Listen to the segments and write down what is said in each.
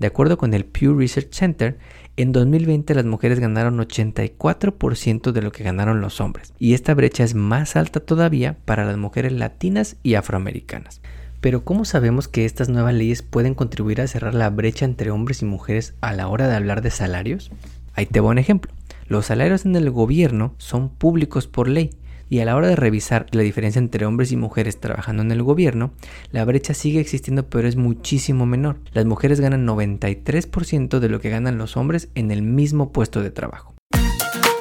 De acuerdo con el Pew Research Center, en 2020 las mujeres ganaron 84% de lo que ganaron los hombres, y esta brecha es más alta todavía para las mujeres latinas y afroamericanas. Pero ¿cómo sabemos que estas nuevas leyes pueden contribuir a cerrar la brecha entre hombres y mujeres a la hora de hablar de salarios? Ahí te voy un ejemplo. Los salarios en el gobierno son públicos por ley y a la hora de revisar la diferencia entre hombres y mujeres trabajando en el gobierno, la brecha sigue existiendo pero es muchísimo menor. Las mujeres ganan 93% de lo que ganan los hombres en el mismo puesto de trabajo.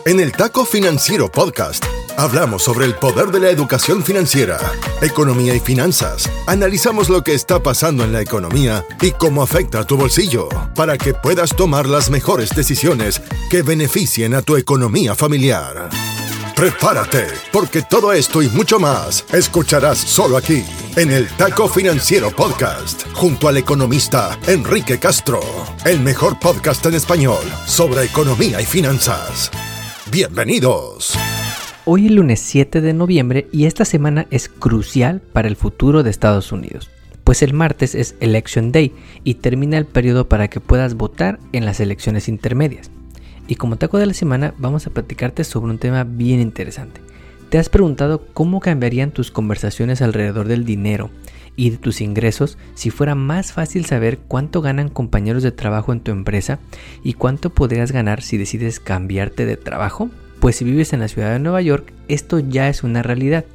En el Taco Financiero Podcast hablamos sobre el poder de la educación financiera, economía y finanzas. Analizamos lo que está pasando en la economía y cómo afecta a tu bolsillo para que puedas tomar las mejores decisiones que beneficien a tu economía familiar. Prepárate, porque todo esto y mucho más escucharás solo aquí, en el Taco Financiero Podcast, junto al economista Enrique Castro, el mejor podcast en español sobre economía y finanzas. Bienvenidos. Hoy es lunes 7 de noviembre y esta semana es crucial para el futuro de Estados Unidos, pues el martes es Election Day y termina el periodo para que puedas votar en las elecciones intermedias. Y como taco de la semana vamos a platicarte sobre un tema bien interesante. ¿Te has preguntado cómo cambiarían tus conversaciones alrededor del dinero y de tus ingresos si fuera más fácil saber cuánto ganan compañeros de trabajo en tu empresa y cuánto podrías ganar si decides cambiarte de trabajo? Pues si vives en la ciudad de Nueva York, esto ya es una realidad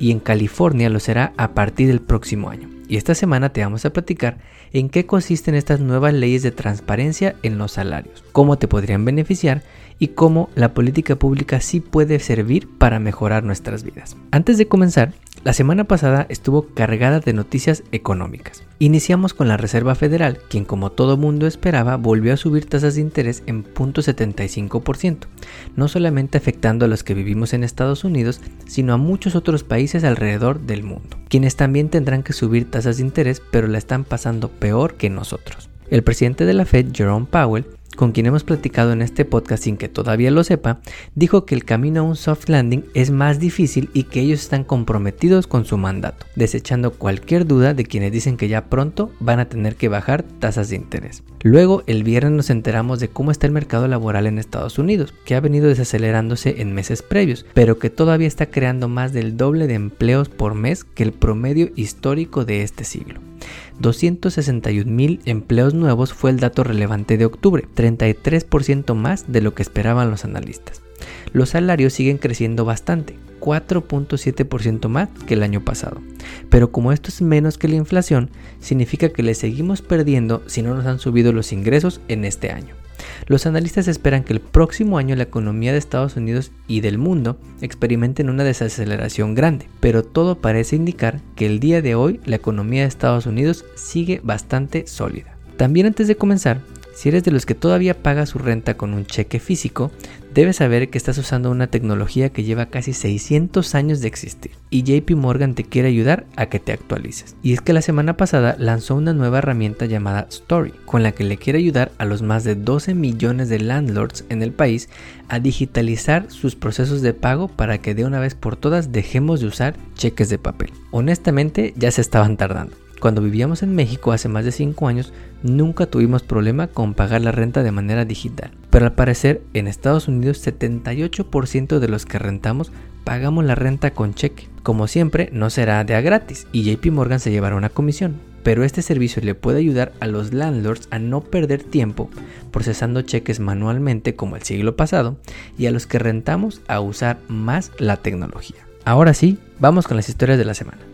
y en California lo será a partir del próximo año. Y esta semana te vamos a platicar en qué consisten estas nuevas leyes de transparencia en los salarios, cómo te podrían beneficiar y cómo la política pública sí puede servir para mejorar nuestras vidas. Antes de comenzar, la semana pasada estuvo cargada de noticias económicas. Iniciamos con la Reserva Federal, quien como todo mundo esperaba volvió a subir tasas de interés en 0.75%, no solamente afectando a los que vivimos en Estados Unidos, sino a muchos otros países alrededor del mundo, quienes también tendrán que subir tasas de interés, pero la están pasando peor que nosotros. El presidente de la Fed, Jerome Powell, con quien hemos platicado en este podcast sin que todavía lo sepa, dijo que el camino a un soft landing es más difícil y que ellos están comprometidos con su mandato, desechando cualquier duda de quienes dicen que ya pronto van a tener que bajar tasas de interés. Luego, el viernes nos enteramos de cómo está el mercado laboral en Estados Unidos, que ha venido desacelerándose en meses previos, pero que todavía está creando más del doble de empleos por mes que el promedio histórico de este siglo. 261 mil empleos nuevos fue el dato relevante de octubre, 33% más de lo que esperaban los analistas. Los salarios siguen creciendo bastante, 4.7% más que el año pasado. Pero como esto es menos que la inflación, significa que le seguimos perdiendo si no nos han subido los ingresos en este año. Los analistas esperan que el próximo año la economía de Estados Unidos y del mundo experimenten una desaceleración grande, pero todo parece indicar que el día de hoy la economía de Estados Unidos sigue bastante sólida. También antes de comenzar, si eres de los que todavía paga su renta con un cheque físico, debes saber que estás usando una tecnología que lleva casi 600 años de existir y JP Morgan te quiere ayudar a que te actualices. Y es que la semana pasada lanzó una nueva herramienta llamada Story, con la que le quiere ayudar a los más de 12 millones de landlords en el país a digitalizar sus procesos de pago para que de una vez por todas dejemos de usar cheques de papel. Honestamente ya se estaban tardando. Cuando vivíamos en México hace más de 5 años, nunca tuvimos problema con pagar la renta de manera digital. Pero al parecer, en Estados Unidos 78% de los que rentamos pagamos la renta con cheque. Como siempre, no será de a gratis y JP Morgan se llevará una comisión. Pero este servicio le puede ayudar a los landlords a no perder tiempo procesando cheques manualmente como el siglo pasado y a los que rentamos a usar más la tecnología. Ahora sí, vamos con las historias de la semana.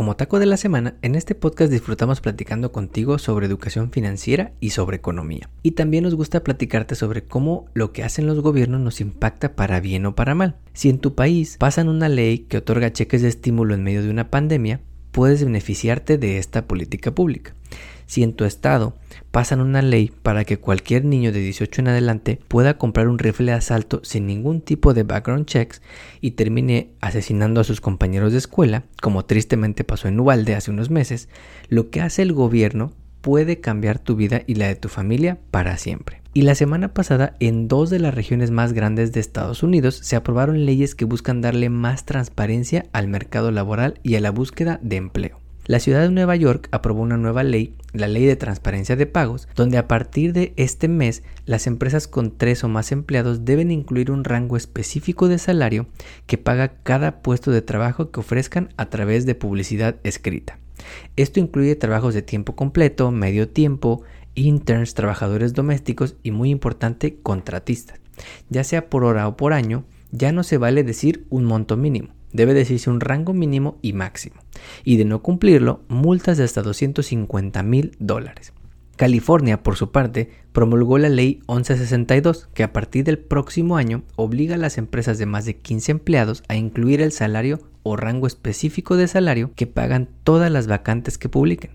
Como taco de la semana, en este podcast disfrutamos platicando contigo sobre educación financiera y sobre economía. Y también nos gusta platicarte sobre cómo lo que hacen los gobiernos nos impacta para bien o para mal. Si en tu país pasan una ley que otorga cheques de estímulo en medio de una pandemia, puedes beneficiarte de esta política pública. Si en tu estado pasan una ley para que cualquier niño de 18 en adelante pueda comprar un rifle de asalto sin ningún tipo de background checks y termine asesinando a sus compañeros de escuela, como tristemente pasó en Uvalde hace unos meses, lo que hace el gobierno puede cambiar tu vida y la de tu familia para siempre. Y la semana pasada, en dos de las regiones más grandes de Estados Unidos, se aprobaron leyes que buscan darle más transparencia al mercado laboral y a la búsqueda de empleo. La ciudad de Nueva York aprobó una nueva ley, la Ley de Transparencia de Pagos, donde a partir de este mes las empresas con tres o más empleados deben incluir un rango específico de salario que paga cada puesto de trabajo que ofrezcan a través de publicidad escrita. Esto incluye trabajos de tiempo completo, medio tiempo, interns, trabajadores domésticos y muy importante, contratistas. Ya sea por hora o por año, ya no se vale decir un monto mínimo Debe decirse un rango mínimo y máximo. Y de no cumplirlo, multas de hasta 250 mil dólares. California, por su parte, promulgó la ley 1162, que a partir del próximo año obliga a las empresas de más de 15 empleados a incluir el salario o rango específico de salario que pagan todas las vacantes que publiquen.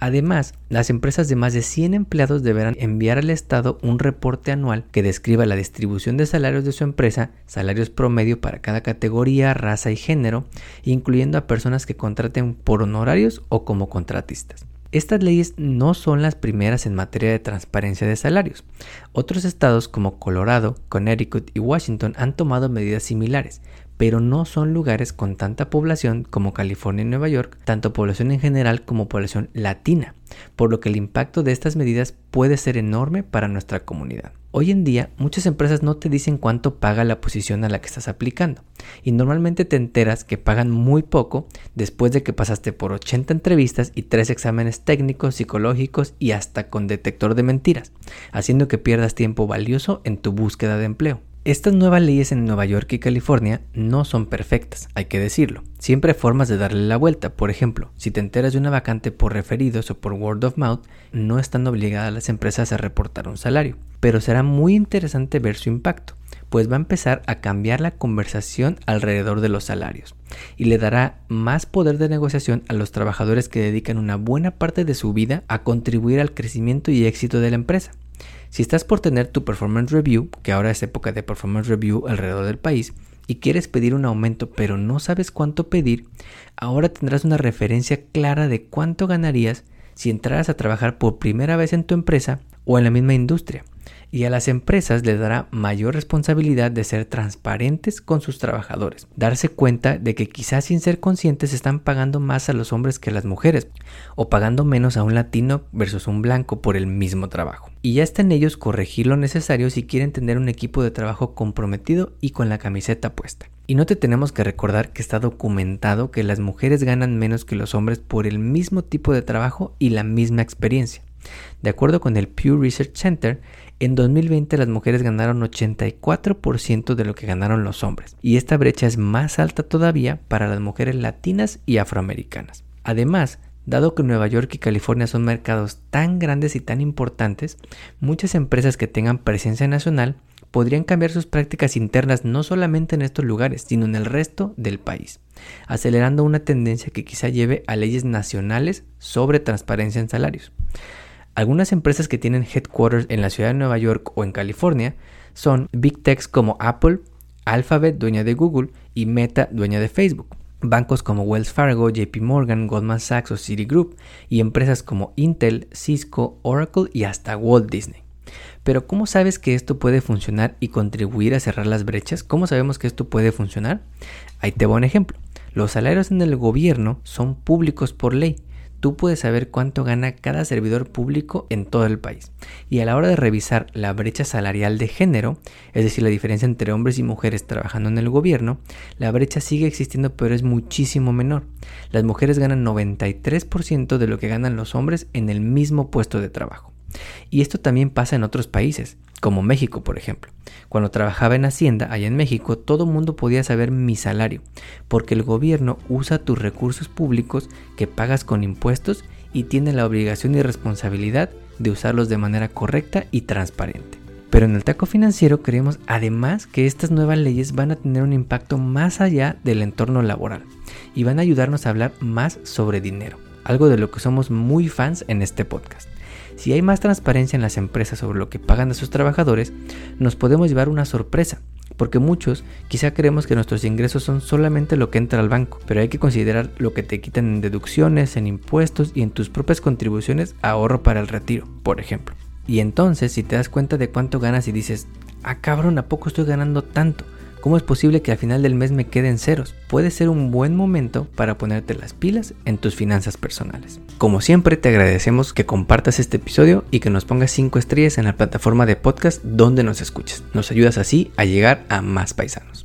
Además, las empresas de más de 100 empleados deberán enviar al Estado un reporte anual que describa la distribución de salarios de su empresa, salarios promedio para cada categoría, raza y género, incluyendo a personas que contraten por honorarios o como contratistas. Estas leyes no son las primeras en materia de transparencia de salarios. Otros estados como Colorado, Connecticut y Washington han tomado medidas similares, pero no son lugares con tanta población como California y Nueva York, tanto población en general como población latina, por lo que el impacto de estas medidas puede ser enorme para nuestra comunidad. Hoy en día muchas empresas no te dicen cuánto paga la posición a la que estás aplicando y normalmente te enteras que pagan muy poco después de que pasaste por 80 entrevistas y 3 exámenes técnicos, psicológicos y hasta con detector de mentiras, haciendo que pierdas tiempo valioso en tu búsqueda de empleo. Estas nuevas leyes en Nueva York y California no son perfectas, hay que decirlo. Siempre hay formas de darle la vuelta. Por ejemplo, si te enteras de una vacante por referidos o por word of mouth, no están obligadas las empresas a reportar un salario. Pero será muy interesante ver su impacto, pues va a empezar a cambiar la conversación alrededor de los salarios y le dará más poder de negociación a los trabajadores que dedican una buena parte de su vida a contribuir al crecimiento y éxito de la empresa. Si estás por tener tu performance review, que ahora es época de performance review alrededor del país, y quieres pedir un aumento pero no sabes cuánto pedir, ahora tendrás una referencia clara de cuánto ganarías si entraras a trabajar por primera vez en tu empresa o en la misma industria y a las empresas les dará mayor responsabilidad de ser transparentes con sus trabajadores, darse cuenta de que quizás sin ser conscientes están pagando más a los hombres que a las mujeres, o pagando menos a un latino versus un blanco por el mismo trabajo. Y ya está en ellos corregir lo necesario si quieren tener un equipo de trabajo comprometido y con la camiseta puesta. Y no te tenemos que recordar que está documentado que las mujeres ganan menos que los hombres por el mismo tipo de trabajo y la misma experiencia. De acuerdo con el Pew Research Center, en 2020 las mujeres ganaron 84% de lo que ganaron los hombres, y esta brecha es más alta todavía para las mujeres latinas y afroamericanas. Además, Dado que Nueva York y California son mercados tan grandes y tan importantes, muchas empresas que tengan presencia nacional podrían cambiar sus prácticas internas no solamente en estos lugares, sino en el resto del país, acelerando una tendencia que quizá lleve a leyes nacionales sobre transparencia en salarios. Algunas empresas que tienen headquarters en la ciudad de Nueva York o en California son Big Techs como Apple, Alphabet, dueña de Google, y Meta, dueña de Facebook. Bancos como Wells Fargo, JP Morgan, Goldman Sachs o Citigroup y empresas como Intel, Cisco, Oracle y hasta Walt Disney. Pero ¿cómo sabes que esto puede funcionar y contribuir a cerrar las brechas? ¿Cómo sabemos que esto puede funcionar? Ahí te voy un ejemplo. Los salarios en el gobierno son públicos por ley tú puedes saber cuánto gana cada servidor público en todo el país. Y a la hora de revisar la brecha salarial de género, es decir, la diferencia entre hombres y mujeres trabajando en el gobierno, la brecha sigue existiendo pero es muchísimo menor. Las mujeres ganan 93% de lo que ganan los hombres en el mismo puesto de trabajo. Y esto también pasa en otros países como México, por ejemplo. Cuando trabajaba en Hacienda, allá en México, todo mundo podía saber mi salario, porque el gobierno usa tus recursos públicos que pagas con impuestos y tiene la obligación y responsabilidad de usarlos de manera correcta y transparente. Pero en el taco financiero creemos además que estas nuevas leyes van a tener un impacto más allá del entorno laboral y van a ayudarnos a hablar más sobre dinero, algo de lo que somos muy fans en este podcast. Si hay más transparencia en las empresas sobre lo que pagan a sus trabajadores, nos podemos llevar una sorpresa, porque muchos quizá creemos que nuestros ingresos son solamente lo que entra al banco, pero hay que considerar lo que te quitan en deducciones, en impuestos y en tus propias contribuciones ahorro para el retiro, por ejemplo. Y entonces, si te das cuenta de cuánto ganas y dices, ah cabrón, ¿a poco estoy ganando tanto? ¿Cómo es posible que al final del mes me queden ceros? Puede ser un buen momento para ponerte las pilas en tus finanzas personales. Como siempre, te agradecemos que compartas este episodio y que nos pongas 5 estrellas en la plataforma de podcast donde nos escuches. Nos ayudas así a llegar a más paisanos.